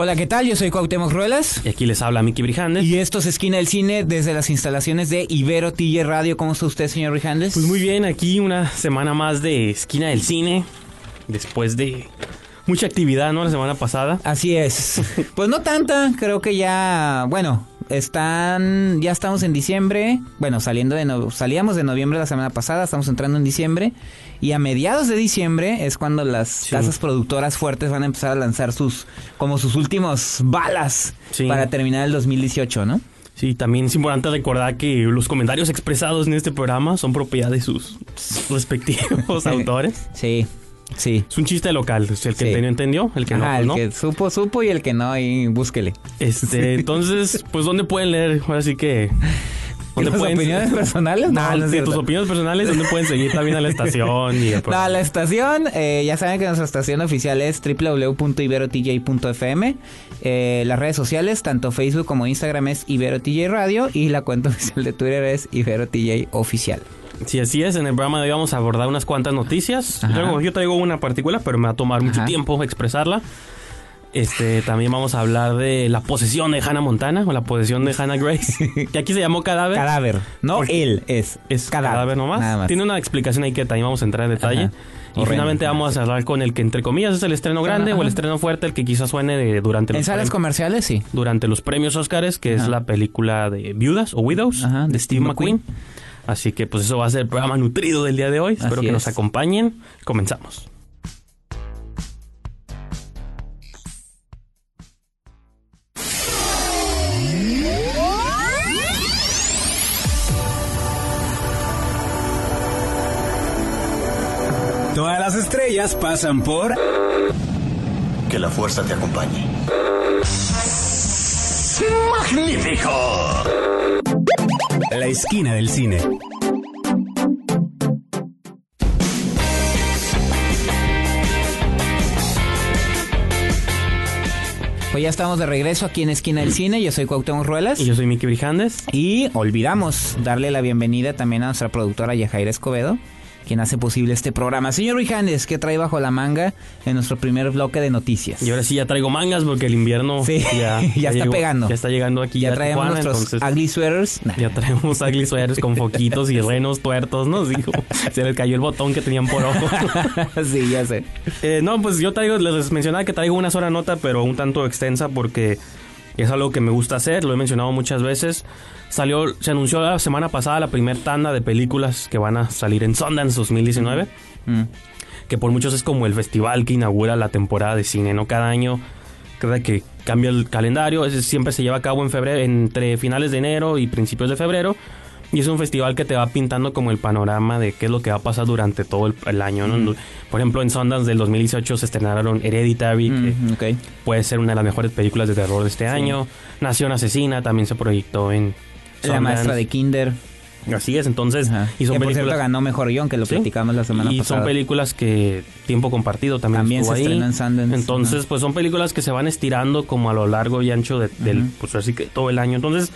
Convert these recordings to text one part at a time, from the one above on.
Hola, ¿qué tal? Yo soy Cuauhtémoc Ruelas. Y aquí les habla Miki Brijandes. Y esto es Esquina del Cine desde las instalaciones de Ibero TJ Radio. ¿Cómo está usted, señor Brijandes? Pues muy bien, aquí una semana más de Esquina del Cine. Después de mucha actividad, ¿no? La semana pasada. Así es. pues no tanta, creo que ya, bueno, están, ya estamos en diciembre, bueno, saliendo de, no- salíamos de noviembre la semana pasada, estamos entrando en diciembre, y a mediados de diciembre es cuando las casas productoras fuertes van a empezar a lanzar sus, como sus últimos balas Sí. para terminar el 2018, ¿no? Sí, también es importante recordar que los comentarios expresados en este programa son propiedad de sus respectivos autores. Sí, sí. Es un chiste local, el que Sí. entendió, el que no, Ajá, pues el no. que supo, supo, y el que no, ahí búsquele. Este, entonces, pues ¿dónde pueden leer? Ahora sí que ¿dónde ¿Tus opiniones personales? No, No, no es sí, tus opiniones personales, ¿dónde pueden seguir también a la estación? Y el No, la estación, eh, ya saben que nuestra estación oficial es www.iberotj.fm. Eh, las redes sociales, tanto Facebook como Instagram es IberoTJ Radio y la cuenta oficial de Twitter es IberoTJ Oficial. Sí, así es. En el programa de hoy vamos a abordar unas cuantas noticias. Yo, yo traigo una particular, pero me va a tomar mucho Ajá. tiempo expresarla. Este, también vamos a hablar de la posesión de Hannah Montana o la posesión de Hannah Grace. que aquí se llamó cadáver. Cadáver, no él, es, Es cadáver, nomás. Nada más. Tiene una explicación ahí que también vamos a entrar en detalle. Ajá. Y finalmente vamos a hablar con el que entre comillas es el estreno grande Ajá. o el estreno fuerte, el que quizás suene de- durante En los salas prem- comerciales, sí. durante los premios Oscars, que es la película de Viudas o Widows Ajá, de Steve McQueen. Así que pues eso va a ser el programa nutrido del día de hoy. Espero Así que nos acompañen. Comenzamos. Todas las estrellas pasan por Que la fuerza te acompañe. La Esquina del Cine. Pues ya estamos de regreso aquí en Esquina del Cine. Yo soy Cuauhtémoc Ruelas. Y yo soy Miki Brijandes. Y olvidamos darle la bienvenida también a nuestra productora Yajaira Escobedo, quien hace posible este programa. Señor Rijandes, ¿qué trae bajo la manga en nuestro primer bloque de noticias? Y ahora sí ya traigo mangas porque el invierno Sí, ya, ya está pegando. Ya está llegando aquí. ya traemos Tijuana, nuestros entonces ugly sweaters. Nah. Ya traemos ugly sweaters con foquitos y renos tuertos, ¿no? Digo, se les cayó el botón que tenían por ojo. sí, ya sé. Eh, no, pues yo traigo, les mencionaba que traigo una sola nota, pero un tanto extensa porque es algo que me gusta hacer, lo he mencionado muchas veces. Salió, se anunció la semana pasada la primera tanda de películas que van a salir en Sundance 2019, Mm. que por muchos es como el festival que inaugura la temporada de cine, ¿no? Cada año, cada que cambia el calendario, siempre se lleva a cabo en febrero, entre finales de enero y principios de febrero. Y es un festival que te va pintando como el panorama de qué es lo que va a pasar durante todo el, el año, ¿no? Por ejemplo, en Sundance del 2018 se estrenaron Hereditary, que puede ser una de las mejores películas de terror de este año. Nación Asesina también se proyectó en La maestra de Kinder. Así es, entonces, Ajá. y son que por cierto películas ganó mejor guion, que lo Sí. platicamos la semana y pasada. son películas que tiempo compartido también, se estrenó en Sundance, Entonces, ajá. pues son películas que se van estirando como a lo largo y ancho de- del, pues así que todo el año. Entonces,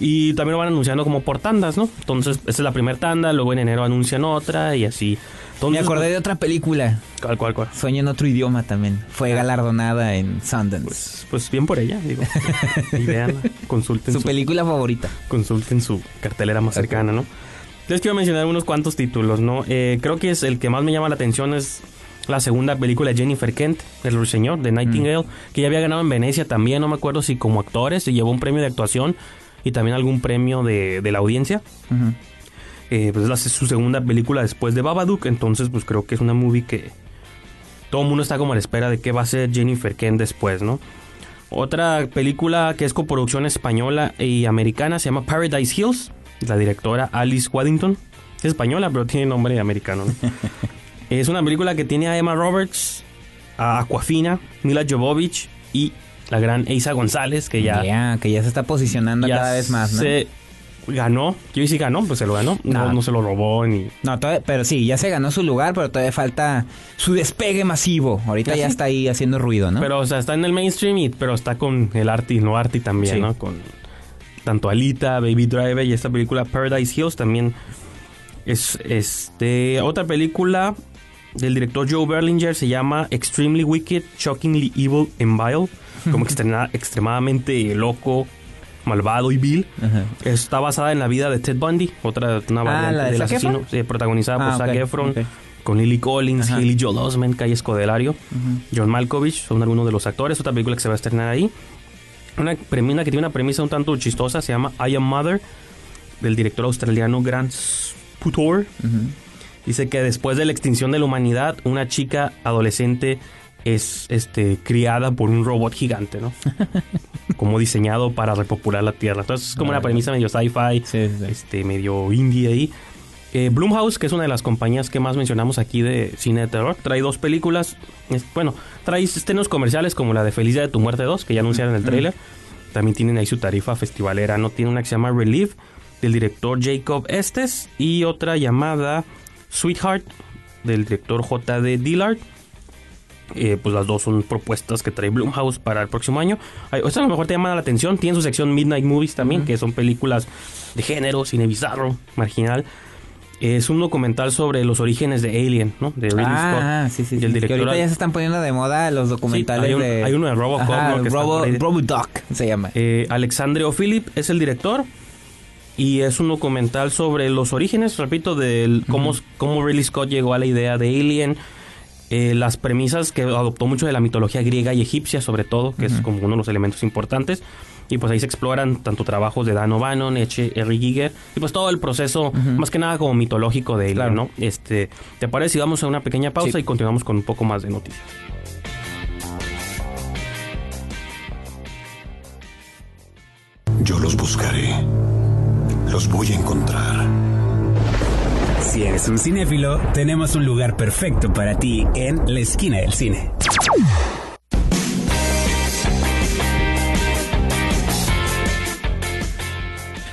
y también lo van anunciando como por tandas, ¿no? Entonces, esta es la primera tanda, luego en enero anuncian otra y así. Me Entonces, acordé de otra película, ¿Cuál, cuál, cuál? Sueño en otro idioma también. Fue galardonada en Sundance. Pues, pues bien por ella, digo. Y veanla, consulten su su, película favorita. consulten su cartelera más cercana, ¿no? Les quiero mencionar unos cuantos títulos, ¿no? Eh, creo que es el que más me llama la atención es la segunda película de Jennifer Kent, El Ruiseñor, de Nightingale, que ya había ganado en Venecia también, no me acuerdo si como actores, se llevó un premio de actuación y también algún premio de, de la audiencia. Eh, pues es su segunda película después de Babadook, entonces pues creo que es una movie que todo el mundo está como a la espera de qué va a ser Jennifer Kent después, ¿no? Otra película que es coproducción española y americana se llama Paradise Hills, la directora Alice Waddington. Es española, pero tiene nombre americano, ¿no? Es una película que tiene a Emma Roberts, a Aquafina, Mila Jovovich y la gran Eiza González, que ya, que ya se está posicionando ya cada vez más, ¿no? se ganó. Yo sí ganó, pues se lo ganó. No, No. no se lo robó ni... No, todavía- pero sí, ya se ganó su lugar, pero todavía falta su despegue masivo. Ahorita ¿Ah, ya está ahí haciendo ruido, ¿no? Pero, o sea, está en el mainstream, y, pero está con el Arti, no Arti también, Sí. ¿no? Con tanto Alita, Baby Driver y esta película Paradise Hills también es este otra película del director Joe Berlinger se llama Extremely Wicked, Shockingly Evil and Vile, como extrema- extremadamente loco, malvado y vil. Ajá. Está basada en la vida de Ted Bundy, otra una variante Ah, ¿la de del asesino, eh, protagonizada por Ah, Zac Efron, con Lily Collins, Ajá. Haley Joel Osment, Calle Escodelario, John Malkovich, son algunos de los actores. Otra película que se va a estrenar ahí. Una premisa que tiene una premisa un tanto chistosa, se llama I Am Mother, del director australiano Grant Putor. Dice que después de la extinción de la humanidad, una chica adolescente es este criada por un robot gigante, ¿no? como diseñado para repopular la Tierra. Entonces es como una premisa medio sci-fi, Sí, sí, sí. este medio indie ahí. Eh, Blumhouse, que es una de las compañías que más mencionamos aquí de cine de terror, trae dos películas. Es- bueno, trae estrenos comerciales como la de Feliz Día de tu Muerte 2, que ya anunciaron en el tráiler. También tienen ahí su tarifa festivalera, ¿no? Tiene una que se llama Relief, del director Jacob Estes, y otra llamada Sweetheart, del director J.D. Dillard. Eh, pues las dos son propuestas que trae Blumhouse para el próximo año. Ay, Esta a lo mejor te llama la atención. Tiene su sección Midnight Movies también, que son películas de género, cine bizarro, marginal. Es un documental sobre los orígenes de Alien, ¿no? De Ridley Ah, Scott. sí, sí, Y sí. el Que director ahorita ya se están poniendo de moda los documentales hay un- de... hay uno de Robocop, ¿no? que Robo. Robodoc se llama. Eh, Alexandre O'Philip es el director. Y es un documental sobre los orígenes, repito, de cómo, cómo Ridley Scott llegó a la idea de Alien. Eh, las premisas que adoptó mucho de la mitología griega y egipcia, sobre todo, que es como uno de los elementos importantes. Y pues ahí se exploran tanto trabajos de Dan O'Bannon, H. R. Giger, y pues todo el proceso, más que nada como mitológico de Claro. ¿no? Este, ¿Te parece si vamos a una pequeña pausa Sí. y continuamos con un poco más de noticias? Yo los buscaré. Los voy a encontrar. Si eres un cinéfilo, tenemos un lugar perfecto para ti en la esquina del cine.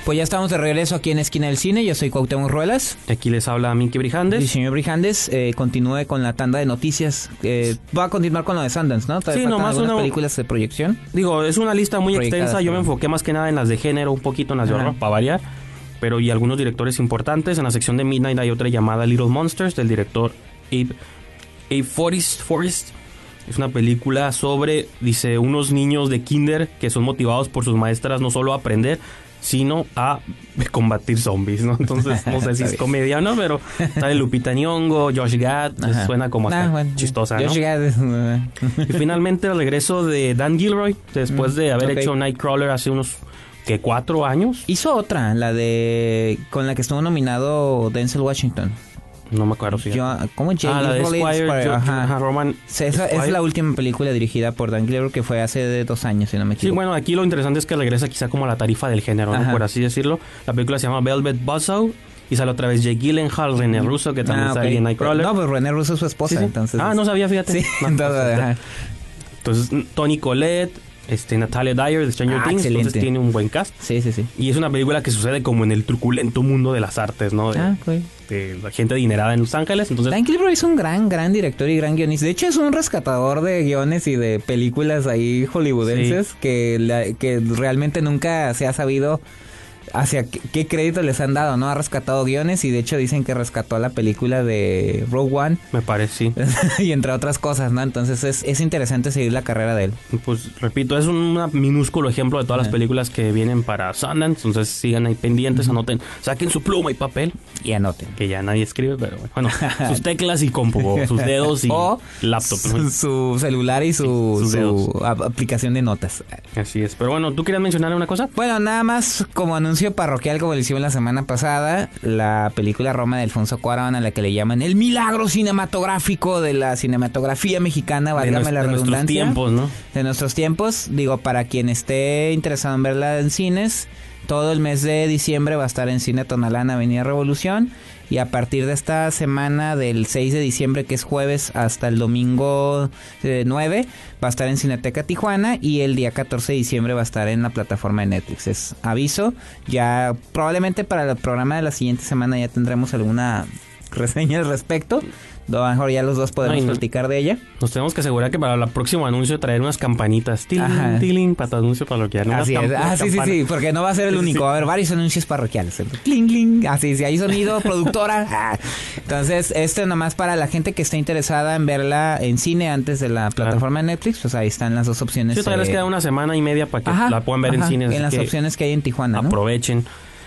Pues ya estamos de regreso aquí en Esquina del Cine. Yo soy Cuauhtémoc Ruelas. Aquí les habla Minky Brijandes. Y señor Brijandes, eh, continúe con la tanda de noticias. Eh, va a continuar con lo de Sundance, ¿no? Todavía Sí, nomás una- películas de proyección. Digo, es una lista muy extensa. Yo me enfoqué más que nada en las de género, un poquito en las de horror, para variar. Pero y algunos directores importantes. En la sección de Midnight hay otra llamada Little Monsters, del director Abe, Abe Forrest, Forrest. Es una película sobre, dice, unos niños de kinder que son motivados por sus maestras no solo a aprender, sino a combatir zombies, ¿no? Entonces, no sé si es comedia o no, pero sale Lupita Nyong'o, Josh Gad, pues, suena como Ah, bueno. chistosa, a- Y finalmente el regreso de Dan Gilroy, después de haber hecho Nightcrawler hace unos, que cuatro años. Hizo otra, la de... con la que estuvo nominado Denzel Washington. No me acuerdo si Yo, ¿Cómo Ah, la de? Squire, ajá. ajá, Roman Sí, esa es la última película dirigida por Dan Gilroy que fue hace de dos años, si no me Sí, equivoco. bueno, aquí lo interesante es que regresa quizá como a la tarifa del género, ¿no? Por así decirlo. La película se llama Velvet Buzzsaw y sale otra vez Jake Gyllenhaal, René Russo, que también Ah, sale ok. en Nightcrawler. No, pues René Russo es su Sí, esposa, sí. entonces... Ah, no sabía, fíjate. Sí, No, entonces. Entonces, Tony Collette, este, Natalia Dyer de Stranger Ah, Things, entonces tiene un buen cast. Sí, sí, sí. Y es una película que sucede como en el truculento mundo de las artes, ¿no? De, Ah, de la gente adinerada en Los Ángeles. Entonces, Dan Gilroy es un gran, gran director y gran guionista. De hecho, es un rescatador de guiones y de películas ahí hollywoodenses que, la- que realmente nunca se ha sabido hacia qué, qué crédito les han dado, ¿no? Ha rescatado guiones y de hecho dicen que rescató la película de Rogue One me parece, sí. y entre otras cosas, ¿no? Entonces es, es interesante seguir la carrera de él. Pues repito, es un minúsculo ejemplo de todas las películas que vienen para Sundance. Entonces sigan ahí pendientes, anoten, saquen su pluma y papel, Y anoten. que ya nadie escribe, pero bueno, sus teclas y compu, sus dedos y O laptop. su, celular y su, su aplicación de notas. Así es. Pero bueno, ¿tú querías mencionar una cosa? Bueno, nada más como anuncio parroquial, como le hicimos la semana pasada, la película Roma de Alfonso Cuarón, a la que le llaman el milagro cinematográfico de la cinematografía mexicana, De, válgame nues- la de nuestros redundancia. tiempos, ¿no? De nuestros tiempos. Digo, para quien esté interesado en verla en cines, todo el mes de diciembre va a estar en Cine Tonalán, Avenida Revolución. Y a partir de esta semana del 6 de diciembre, que es jueves, hasta el domingo eh, 9, va a estar en Cineteca Tijuana y el día 14 de diciembre va a estar en la plataforma de Netflix. Es aviso, ya probablemente para el programa de la siguiente semana ya tendremos alguna reseña al respecto. A lo mejor ya los dos podemos Ay, platicar de ella. Nos tenemos que asegurar que para el próximo anuncio traer unas campanitas. Tiling, tiling, para tu anuncio parroquial. Así es. Ah, sí, sí, sí, porque no va a ser el Sí, único. sí. Va a haber varios anuncios parroquiales. Cling, cling. Así, si hay sonido, productora. Ah. Entonces, este nomás para la gente que está interesada en verla en cine antes de la plataforma de Netflix, pues ahí están las dos opciones. Sí, todavía les eh, queda una semana y media para que ajá, la puedan ver en ajá, cines. En las que opciones que hay en Tijuana, ¿no?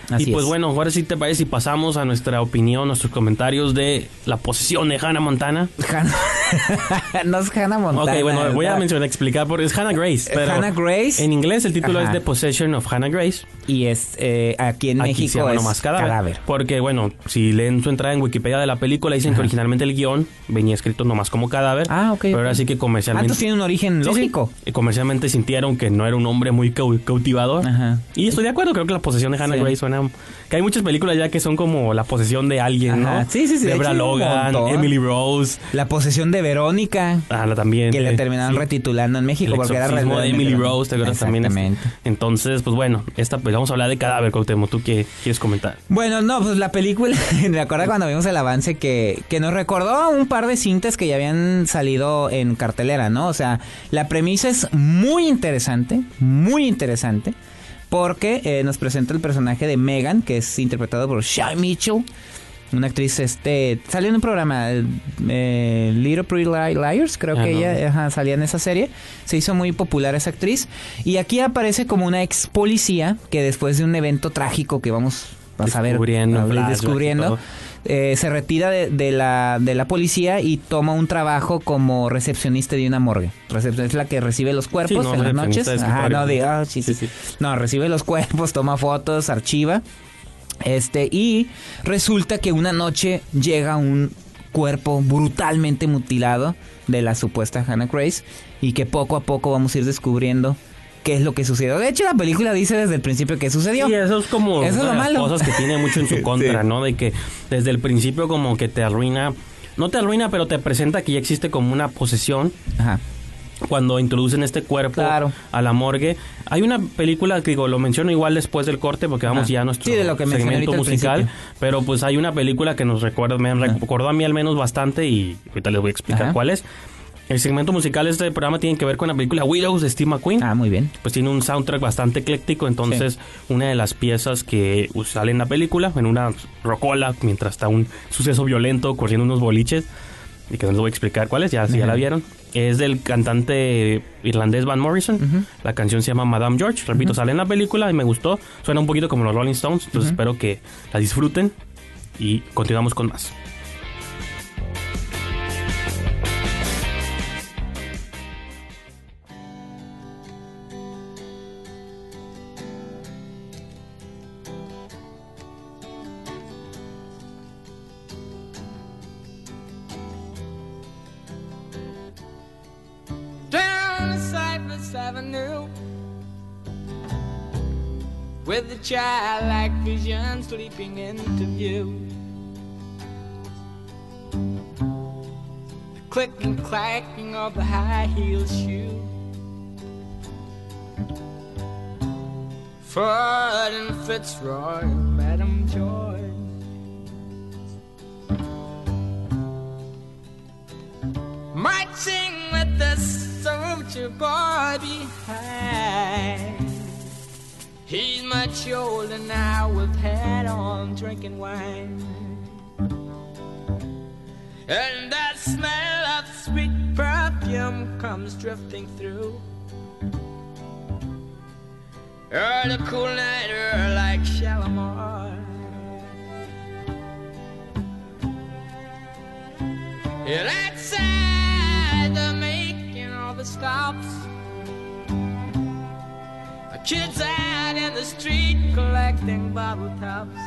Así y pues es. bueno, ahora sí te parece si pasamos a nuestra opinión, nuestros comentarios de la posesión de Hannah Montana. Hannah- no es Hannah Montana. ok, bueno, voy a mencionar, explicar porque es Hannah Grace. Pero Hannah Grace. En inglés el título Ajá. es The Possession of Hannah Grace. Y es eh, aquí en Aquí se México llama es nomás cadáver. cadáver. Porque, bueno, si leen su entrada en Wikipedia de la película, dicen que originalmente el guion venía escrito nomás como cadáver. Ah, ok, Pero ahora sí que Ah, comercialmente. entonces tiene un origen Sí, sí. lógico. Y comercialmente sintieron que no era un hombre muy cau- cautivador. Ajá. Y estoy de acuerdo, creo que la posesión de Hannah Sí. Grace suena... Que hay muchas películas ya que son como la posesión de alguien, Ajá. ¿no? Sí, sí, sí, de hay un Logan. Emily Rose. La posesión de Verónica. Ah, la también. Que le eh, terminaron sí. retitulando en México El porque era exorcismo de realmente- Emily Rose, ¿te acuerdas también? Exactamente. Entonces, pues bueno, esta pues vamos a hablar de cadáver, Cuauhtémoc. ¿Tú qué quieres comentar? Bueno, no, pues la película, me acuerdo cuando vimos el avance que, que nos recordó a un par de cintas que ya habían salido en cartelera, ¿no? O sea, la premisa es muy interesante, muy interesante, porque eh, nos presenta el personaje de Megan, que es interpretado por Shai Mitchell, una actriz, este, salió en un programa, eh, Little Pretty Li- Liars, creo Ah, que no. ella ajá, salía en esa serie, se hizo muy popular esa actriz, y aquí aparece como una ex policía que después de un evento trágico que vamos a saber, Descubriendo, eh, se retira de, de la, de la policía y toma un trabajo como recepcionista de una morgue. Recepción es la que recibe los cuerpos Sí, no, en las noches. recepcionista Ajá, no, de. Sí, sí. No, recibe los cuerpos, toma fotos, archiva. Este, y resulta que una noche llega un cuerpo brutalmente mutilado de la supuesta Hannah Grace y que poco a poco vamos a ir descubriendo qué es lo que sucedió. De hecho, la película dice desde el principio qué sucedió. Sí, eso es como Eso es una lo de las malo. cosas que tiene mucho en su contra, ¿no? De que desde el principio como que te arruina, no te arruina, pero te presenta que ya existe como una posesión Ajá. Cuando introducen este cuerpo Claro. a la morgue. Hay una película que digo, lo menciono igual después del corte porque vamos Ajá. ya a nuestro Sí, de lo que segmento musical, pero pues hay una película que nos recuerda, me recordó a mí al menos bastante y ahorita les voy a explicar Ajá. cuál es. El segmento musical de este programa tiene que ver con la película Widows de Steve McQueen Ah, muy bien. pues tiene un soundtrack bastante ecléctico, entonces una de las piezas que sale en la película, en una rocola, mientras está un suceso violento corriendo unos boliches, y que no les voy a explicar cuál es, ya, si ya la vieron, es del cantante irlandés Van Morrison, la canción se llama Madame George, repito, sale en la película y me gustó, suena un poquito como los Rolling Stones, entonces espero que la disfruten y continuamos con más. Avenue with the childlike vision sleeping into view. The click and clacking of the high heel shoe. Ford and Fitzroy, Madam Joy. marching with the soldier boy behind. He's much older now with hat on, drinking wine. And that smell of sweet perfume comes drifting through. Oh, the cool night air like Shalimar. And outside stops. The kids out in the street collecting bottle tops.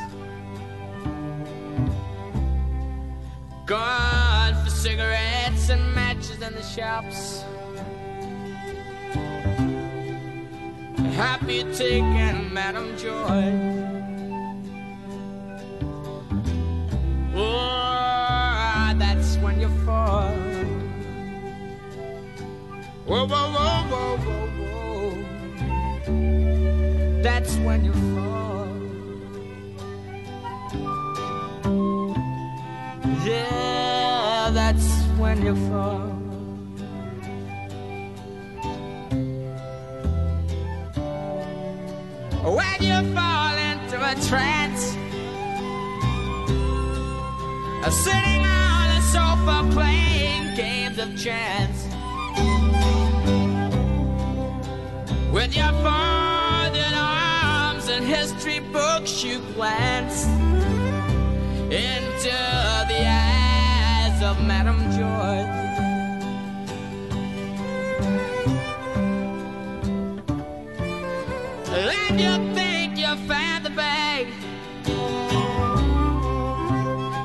Gone for cigarettes and matches in the shops. Happy taking Madam Joy. Whoa, whoa, whoa, whoa, whoa, whoa. That's when you fall. Yeah, that's when you fall. When you fall into a trance, sitting on a sofa playing games of chance. With your folded arms and history books, you glance into the eyes of Madame George. And you think you found the bag.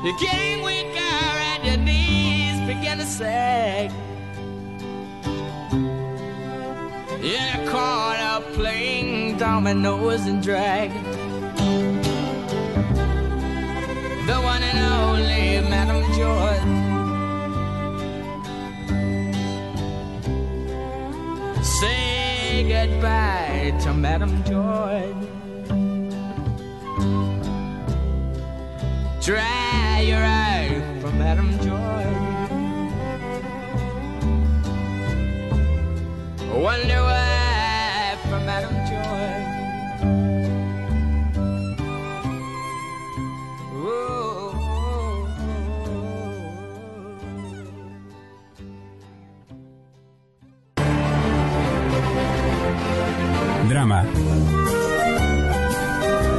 You're weaker and your knees begin to sag. Playing dominoes and dragons. The one and only Madame George. Say goodbye to Madame George. Dry your eye for Madame George. Wonder why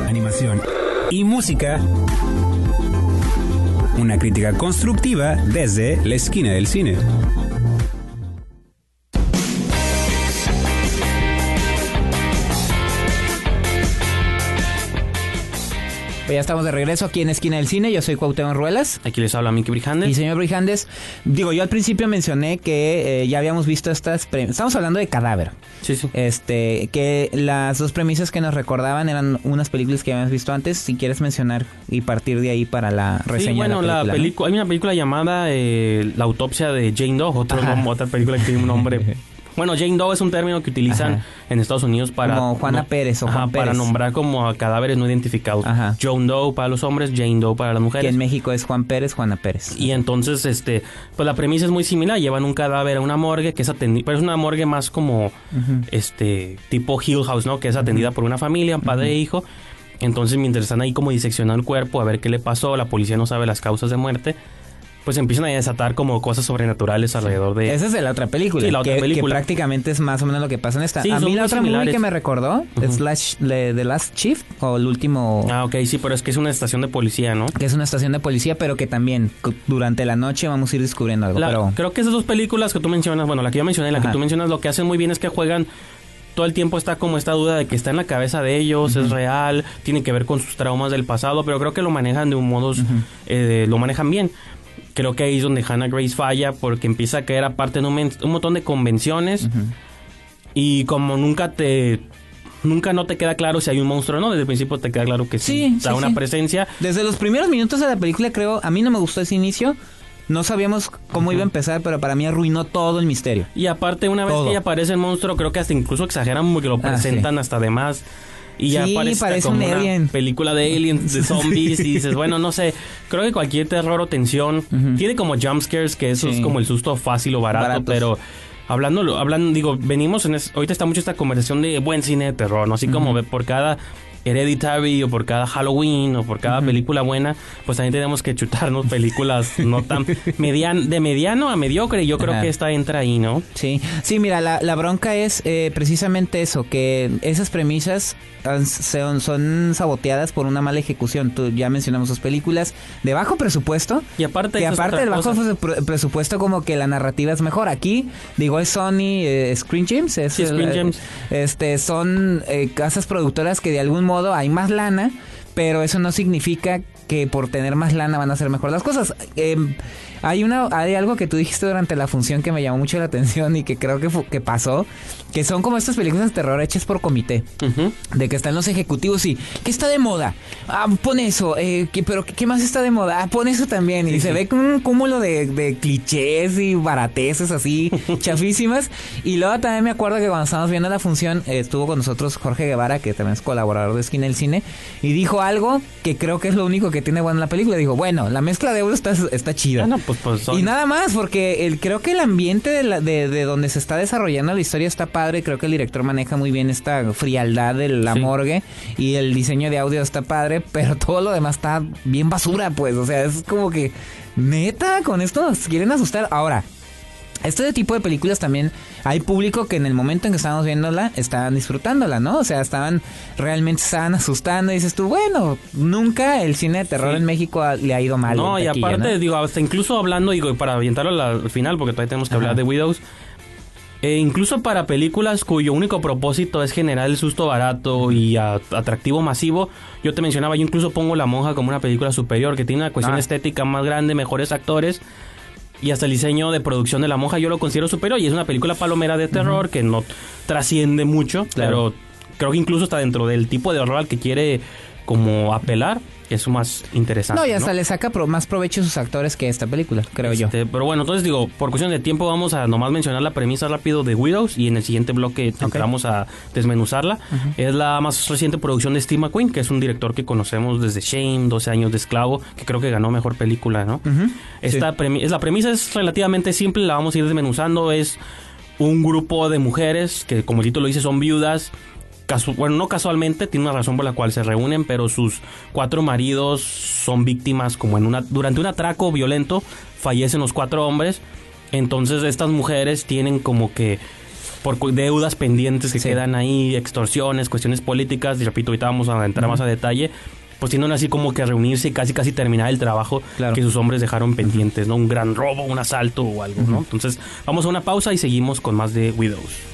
Animación. Y música. Una crítica constructiva desde la esquina del cine. Ya estamos de regreso aquí en Esquina del Cine. Yo soy Cuauhtémoc Ruelas. Aquí les habla Miki Brijandes. Y señor Brijandes, digo, yo al principio mencioné que eh, ya habíamos visto estas... Estamos hablando de Cadáver. Sí, sí. Este, que las dos premisas que nos recordaban eran unas películas que habíamos visto antes. Si quieres mencionar y partir de ahí para la reseña Sí, bueno, de la la película. ¿no? película, hay una película llamada eh, La autopsia de Jane Doe, nom- otra película que tiene un nombre. Bueno, Jane Doe es un término que utilizan Ajá. en Estados Unidos para Como Juana Pérez o Juan para Pérez. nombrar como a cadáveres no identificados. Ajá. John Doe para los hombres, Jane Doe para las Que mujeres. en México es Juan Pérez, Juana Pérez. Y entonces, este, pues la premisa es muy similar. Llevan un cadáver a una morgue que es atendida, pero es una morgue más como, este, tipo Hill House, ¿no? Que es atendida por una familia, padre e hijo. Entonces, mientras están ahí como diseccionando el cuerpo, a ver qué le pasó, la policía no sabe las causas de muerte, pues empiezan a desatar como cosas sobrenaturales alrededor de... Esa es de la otra película. Sí, la otra que, película. que prácticamente es más o menos lo que pasa en esta. Sí, a mí la otra movie similares. que me recordó es le- The Last Shift o el último... Ah, ok, sí, pero es que es una estación de policía, ¿no? Que es una estación de policía, pero que también durante la noche vamos a ir descubriendo algo. La- pero Creo que esas dos películas que tú mencionas, bueno, la que yo mencioné y la Ajá. que tú mencionas, lo que hacen muy bien es que juegan todo el tiempo está como esta duda de que está en la cabeza de ellos, es real, tiene que ver con sus traumas del pasado, pero creo que lo manejan de un modo, eh, lo manejan bien. Creo que ahí es donde Hannah Grace falla porque empieza a caer aparte en un, montón de convenciones y como nunca te... Nunca no te queda claro si hay un monstruo o no. Desde el principio te queda claro que sí, Sí, está sí, una sí. presencia. desde los primeros minutos de la película creo, a mí no me gustó ese inicio. No sabíamos cómo iba a empezar, pero para mí arruinó todo el misterio. Y aparte, una vez que ya aparece el monstruo, creo que hasta incluso exageran porque lo Ah, presentan hasta de más. Y ya Sí, parece, como un una alien. película de aliens, de zombies. Y dices, bueno, no sé. Creo que cualquier terror o tensión tiene como jumpscares, que eso Sí. es como el susto fácil o barato, Baratos. pero. Hablando, hablando, digo, venimos en es- ahorita está mucho esta conversación de buen cine de terror, ¿no? Así como por cada Hereditary o por cada Halloween o por cada película buena, pues también tenemos que chutarnos películas no tan median, de mediano a mediocre yo creo que esta entra ahí, ¿no? Sí, sí, mira, la, la bronca es eh, precisamente eso, que esas premisas son, son saboteadas por una mala ejecución. Tú ya mencionamos sus películas de bajo presupuesto. Y aparte, Que aparte del bajo pre- presupuesto como que la narrativa es mejor. Aquí, digo, es Sony, eh, Screen Gems. Es Sí, Screen Gems. Este, son eh, casas productoras que de algún modo hay más lana, pero eso no significa que por tener más lana van a hacer mejor las cosas. Eh, Hay una hay algo que tú dijiste durante la función que me llamó mucho la atención y que creo que, que pasó, que son como estas películas de terror hechas por comité. Ujú. De que están los ejecutivos y ¿qué está de moda? Ah, pon eso, eh, ¿qué- pero ¿qué más está de moda? Ah, pon eso también. Y se ve un cúmulo de, de clichés y barateces así, chafísimas. Y luego también me acuerdo que cuando estábamos viendo la función, eh, estuvo con nosotros Jorge Guevara, que también es colaborador de Esquina del Cine, y dijo algo que creo que es lo único que tiene bueno la película. Dijo, bueno, la mezcla de audio está, está chida. Ah, no, pues, pues son- Y nada más, porque el, creo que el ambiente de, la- de, de donde se está desarrollando la historia está padre. Creo que el director maneja muy bien esta frialdad de la Sí. morgue y el diseño de audio está padre, pero todo lo demás está bien basura, pues. O sea, es como que, neta, con esto nos quieren asustar. Ahora, este tipo de películas también hay público que en el momento en que estábamos viéndola estaban disfrutándola, ¿no? O sea, estaban realmente estaban asustando y dices tú, bueno, nunca el cine de terror Sí. en México ha- le ha ido mal. No, y taquilla, aparte, ¿no? digo, hasta incluso hablando, digo, para aventarlo al- al final, porque todavía tenemos que Ajá. hablar de Widows. Eh, incluso para películas cuyo único propósito es generar el susto barato y a- atractivo masivo, yo te mencionaba, yo incluso pongo La Monja como una película superior, que tiene una cuestión Ah. estética más grande, mejores actores, y hasta el diseño de producción de La Monja yo lo considero superior, y es una película palomera de terror que no trasciende mucho, Claro. pero creo que incluso está dentro del tipo de horror al que quiere como apelar, es más interesante. No, y hasta le saca pro- más provecho a sus actores que esta película, creo yo. Este, pero bueno, entonces digo, por cuestión de tiempo vamos a nomás mencionar la premisa rápido de Widows y en el siguiente bloque entramos a desmenuzarla. Es la más reciente producción de Steve McQueen, que es un director que conocemos desde Shame, 12 años de esclavo, que creo que ganó mejor película, ¿no? Esta premi- es, la premisa es relativamente simple, la vamos a ir desmenuzando. Es un grupo de mujeres que, como el título dice, son viudas. Casu- bueno, no casualmente, tiene una razón por la cual se reúnen, pero sus cuatro maridos son víctimas como en una durante un atraco violento, fallecen los cuatro hombres. Entonces estas mujeres tienen como que por deudas pendientes que Sí. quedan ahí, extorsiones, cuestiones políticas, y repito, ahorita vamos a entrar más a detalle, pues tienen así como que reunirse y casi casi terminar el trabajo Claro. que sus hombres dejaron pendientes, ¿no? Un gran robo, un asalto o algo, ¿no? Entonces, vamos a una pausa y seguimos con más de Widows.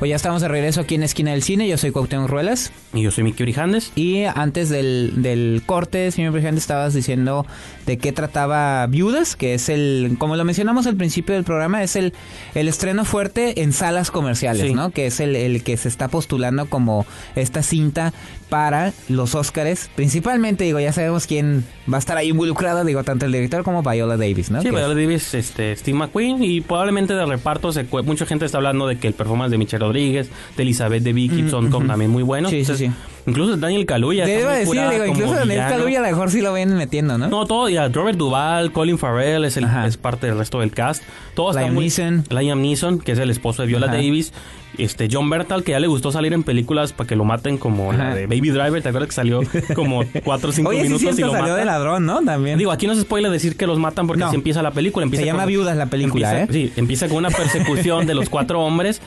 Pues ya estamos de regreso aquí en Esquina del Cine. Yo soy Cuauhtémoc Ruelas. Y yo soy Miki Orijandes. Y antes del, del corte, señor presidente, estabas diciendo de qué trataba Viudas, que es el, como lo mencionamos al principio del programa, es el, el estreno fuerte en salas comerciales, Sí. ¿no? Que es el, el que se está postulando como esta cinta para los Óscares. Principalmente, digo, ya sabemos quién va a estar ahí involucrado, digo, tanto el director como Viola Davis, ¿no? Sí, Viola es- Davis, este, Steve McQueen y probablemente de reparto se mucha gente está hablando de que el performance de Michelle Rodríguez, de Elizabeth de Vicky son también muy buenos. Sí, sí, Entonces, sí. Incluso Daniel Kaluuya. Te iba a decir, digo, incluso Daniel. Kaluuya a lo mejor sí lo ven metiendo, ¿no? No, todo, ya Robert Duvall, Colin Farrell es, el, es parte del resto del cast. Todos Liam muy- Neeson. Liam Neeson, que es el esposo de Viola Ajá. Davis. Este, John Bertal, que ya le gustó salir en películas para que lo maten como la de Baby Driver. ¿Te acuerdas que salió como 4 o 5 Oye, sí, minutos cierto, y lo salió matan? de ladrón, ¿no? También. Digo, aquí no se spoiler decir que los matan porque No. así empieza la película. Empieza Se llama con- Viudas la película, empieza- ¿eh? Sí, empieza con una persecución de los cuatro hombres.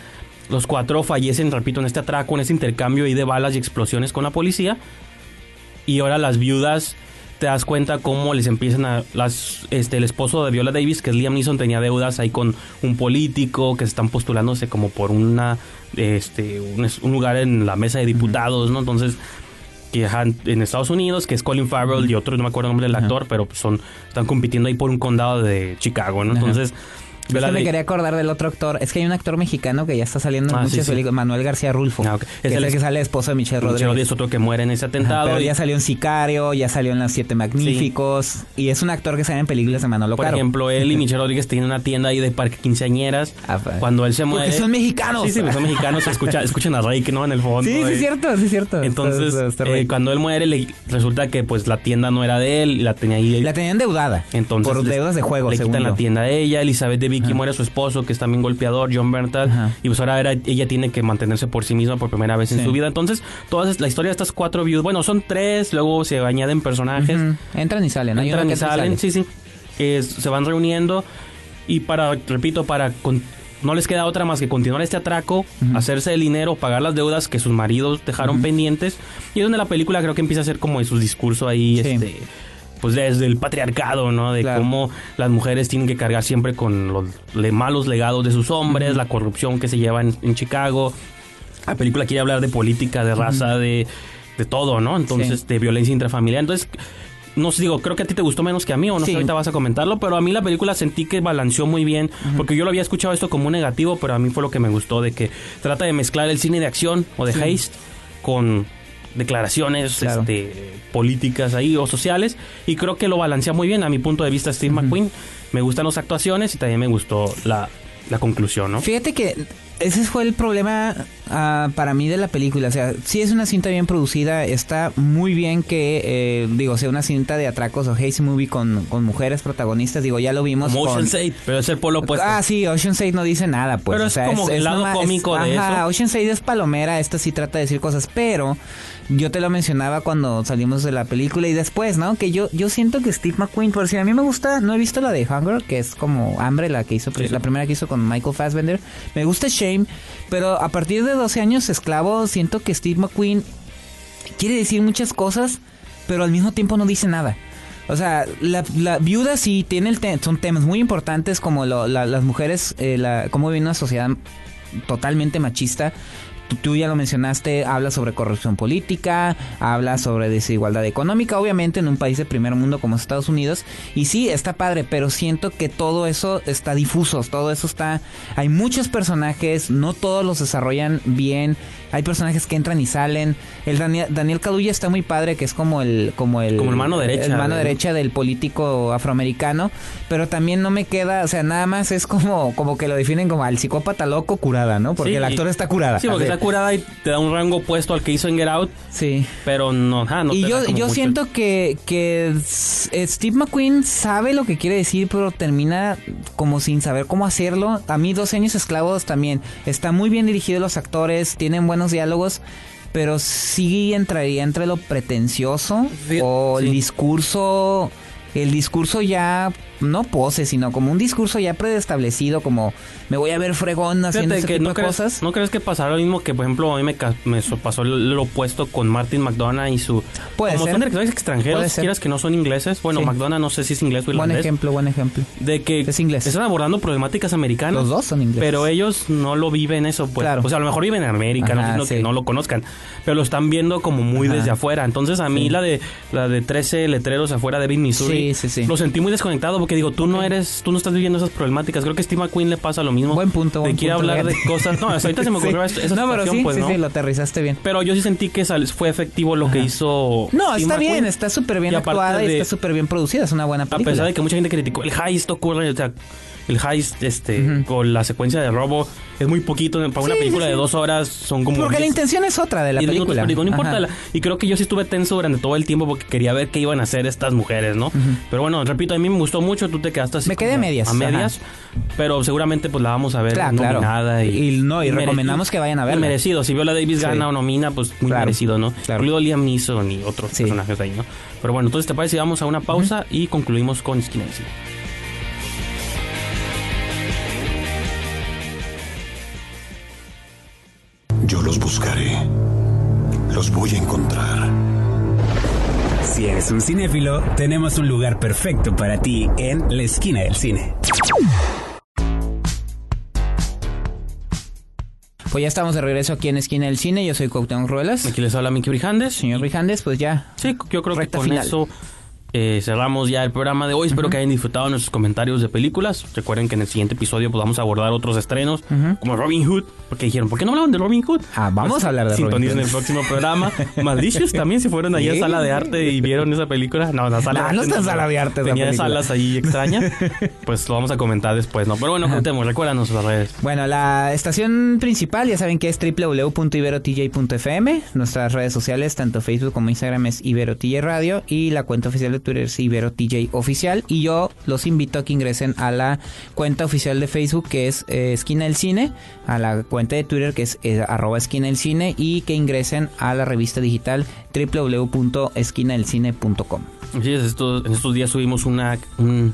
Los cuatro fallecen, repito, en este atraco, en este intercambio ahí de balas y explosiones con la policía. Y ahora las viudas te das cuenta cómo les empiezan a las este el esposo de Viola Davis que es Liam Neeson tenía deudas ahí con un político que se están postulándose como por una este un, un lugar en la mesa de diputados no entonces que en Estados Unidos que es Colin Farrell y otro no me acuerdo el nombre del actor pero son están compitiendo ahí por un condado de Chicago no Ajá. Es que me quería acordar del otro actor. Es que hay un actor mexicano que ya está saliendo en Ah, sí, muchas sí. películas. Manuel García Rulfo. Ah, ok. Que Es el que sale esposo de Michelle Michelle Rodríguez. Rodríguez, otro que muere en ese Ajá, atentado pero y- ya salió en Sicario, ya salió en Las Siete Magníficos. Y es un actor que sale en películas de Manolo Por Caro. ejemplo, él y Michelle Rodríguez tienen una tienda ahí de parque quinceañeras. Ah, pa- Cuando él se Porque muere. son mexicanos. Sí, sí, pues son mexicanos. Escucha, escuchan a Rake, ¿no? En el fondo. Sí, sí, es cierto, sí, es cierto. Entonces, Está- está eh, cuando él muere, le, resulta que pues la tienda no era de él la tenía ahí. La tenían deudada. Entonces, por deudas de juego, Le quitan la tienda a ella. Elizabeth de Vicky muere su esposo, que es también golpeador, John Berntal, Ajá. y pues ahora era- ella tiene que mantenerse por sí misma por primera vez en su vida. Entonces, toda la historia de estas cuatro viudas, bueno, son tres, luego se añaden personajes. Entran y salen. Uno Entran y salen, sale. sí, sí. Es- se van reuniendo y para, repito, para con- no les queda otra más que continuar este atraco, hacerse el dinero, pagar las deudas que sus maridos dejaron pendientes. Y es donde la película creo que empieza a ser como en su discurso ahí, Sí. este, pues desde el patriarcado, ¿no? De Claro. cómo las mujeres tienen que cargar siempre con los le- malos legados de sus hombres, la corrupción que se lleva en, en Chicago. La película quiere hablar de política, de raza, de, de todo, ¿no? Entonces, Sí. de violencia intrafamiliar. Entonces, no sé, digo, creo que a ti te gustó menos que a mí, o no Sí. sé, ahorita vas a comentarlo, pero a mí la película sentí que balanceó muy bien, porque yo lo había escuchado esto como un negativo, pero a mí fue lo que me gustó, de que trata de mezclar el cine de acción o de haste con declaraciones Claro. este, políticas ahí o sociales, y creo que lo balancea muy bien a mi punto de vista Steve McQueen. Me gustan las actuaciones y también me gustó la, la conclusión, ¿no? Fíjate que ese fue el problema ah, para mí de la película. O sea, sí es una cinta bien producida. Está muy bien que, eh, digo, sea una cinta de atracos o hazy movie con, con mujeres protagonistas. Digo, ya lo vimos Como con... Ocean's pero es el polo opuesto. Ah, sí, Ocean's 6 no dice nada, pues. Pero o es como el lado nomás- cómico de ajá, eso. Ocean's 6 es palomera, esta sí trata de decir cosas, pero yo te lo mencionaba cuando salimos de la película y después, ¿no? Que yo yo siento que Steve McQueen, por si a mí me gusta, no he visto la de Hunger, que es como Hambre, la que hizo, Sí. la primera que hizo con Michael Fassbender. Me gusta Pero a partir de 12 años esclavo, siento que Steve McQueen quiere decir muchas cosas, pero al mismo tiempo no dice nada. O sea, la, viuda sí tiene el te- son temas muy importantes como lo- la- las mujeres, eh, la, cómo vive una sociedad totalmente machista. Tú, ya lo mencionaste, habla sobre corrupción política, habla sobre desigualdad económica, obviamente en un país de primer mundo como Estados Unidos. Y sí, está padre, pero siento que todo eso está difuso, todo eso está... Hay muchos personajes, no todos los desarrollan bien, hay personajes que entran y salen. El Daniel, Daniel Kaluuya está muy padre, que es como el... Como el, Como el mano derecha el mano de- derecha del político afroamericano, pero también no me queda, o sea, nada más es como, como que lo definen como al psicópata loco curada, ¿no? Porque Sí, el actor está curada. Sí, porque Así. está curada y te da un rango opuesto al que hizo en Get Out, Sí. pero no, ajá, no y te yo, da como yo mucho- siento que, que Steve McQueen sabe lo que quiere decir, pero termina como sin saber cómo hacerlo. A mí, 12 años esclavos también. Está muy bien dirigido los actores, tienen buenos diálogos, pero sí entraría entre lo pretencioso Sí, o el sí. discurso... El discurso ya, no pose, sino como un discurso ya preestablecido, como me voy a ver fregón haciendo Fíjate ese tipo no de crees, cosas. ¿No crees que pasará lo mismo que, por ejemplo, a mí me, me pasó lo opuesto con Martin McDonough y su... Puede como ser. son extranjeros, quieras que no son ingleses. Bueno, Sí. McDonough no sé si es inglés o Buen irlandés. ejemplo, buen ejemplo. De que Es inglés. están abordando problemáticas americanas. Los dos son ingleses. Pero ellos no lo viven eso, pues. Claro. O sea, a lo mejor viven en América, Ajá, no, sí. que no lo conozcan. Pero lo están viendo como muy Ajá. desde afuera. Entonces, a mí Sí. la de la de 13 letreros afuera de Big Missouri, Sí, sí, sí. lo sentí muy desconectado porque digo, tú no eres, tú no estás viviendo esas problemáticas. Creo que a Steve McQueen le pasa lo mismo. Buen punto, De buen quiere punto, hablar de cosas. No, hasta ahorita se me ocurrió Sí. esa No, pero sí, pues, sí, ¿no? sí, lo aterrizaste bien. Pero yo sí sentí que fue efectivo lo que hizo. No, Steve está McQueen. bien, está súper bien Y actuada y de- está súper bien producida, es una buena A película. pesar de que mucha gente criticó el heist ocurre, o sea, el heist este con la secuencia de robo es muy poquito para una Sí, película sí, de dos horas son como Porque la 10, intención es otra de la 10 minutos, película. no importa la- y creo que yo sí estuve tenso durante todo el tiempo porque quería ver qué iban a hacer estas mujeres no pero bueno repito a mí me gustó mucho tú te quedaste así Me quedé a medias, a medias pero seguramente pues la vamos a ver Claro, claro. nominada y, Y no, y recomendamos que vayan a y verla. merecido. Si Viola Davis Sí. gana o nomina pues muy Claro, merecido no claro. incluido Liam Neeson y otros personajes ahí no pero bueno entonces te parece vamos a una pausa y concluimos con Skinner Yo los buscaré. Los voy a encontrar. Si eres un cinéfilo, tenemos un lugar perfecto para ti en la esquina del cine. Pues ya estamos de regreso aquí en Esquina del Cine. Yo soy Cuauhtémoc Ruelas. Aquí les habla Miki Brijandes. Señor Brijandes, pues ya. Sí, yo creo que con final. eso eh, cerramos ya el programa de hoy. Espero que hayan disfrutado nuestros comentarios de películas. Recuerden que en el siguiente episodio podamos abordar otros estrenos, como Robin Hood. Porque dijeron, ¿por qué no hablaban de Robin Hood? Ah, vamos a hablar de Robin Hood. el próximo programa. Malicious también, si fueron allá a. Sala de Arte y vieron esa película. No, la Sala No, de no Arte. está en Sala de Arte Tenía película. salas ahí extrañas. pues lo vamos a comentar después, ¿no? Pero bueno, contemos. Recuerdan nuestras redes. Bueno, la estación principal ya saben que es www.iberotj.fm. Nuestras redes sociales, tanto Facebook como Instagram, es IberoTJ Radio. Y la cuenta oficial de Twitter es Ibero TJ Oficial. Y yo los invito a que ingresen a la cuenta oficial de Facebook que es eh, Esquina del Cine, a la cuenta de Twitter que es eh, arroba Esquina del Cine y que ingresen a la revista digital www.esquinadelcine.com. Así es, estos, en estos días subimos una, un-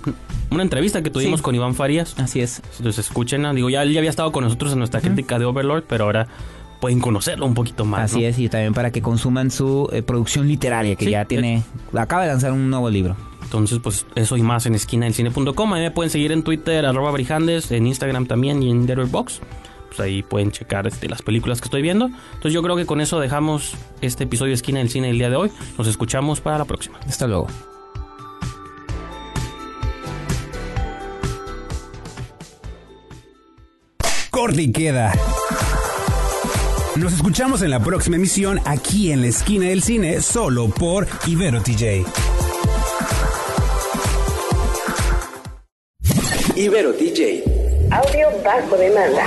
una entrevista que tuvimos Sí. con Iván Farías. Así es. Entonces escuchen, digo, ya él ya había estado con nosotros en nuestra crítica de Overlord, pero ahora pueden conocerlo un poquito más. Así ¿no? es, y también para que consuman su eh, producción literaria, que Sí, ya tiene, acaba de lanzar un nuevo libro. Entonces, pues eso y más en esquinadelcine.com. Ahí me pueden seguir en Twitter, arroba brijandes, en Instagram también y en Letterboxd. Pues ahí pueden checar este, las películas que estoy viendo. Entonces yo creo que con eso dejamos este episodio de Esquina del Cine del día de hoy. Nos escuchamos para la próxima. Hasta luego. Corte y queda. Nos escuchamos en la próxima emisión aquí en la esquina del cine, solo por Ibero TJ. Ibero DJ. Audio bajo demanda.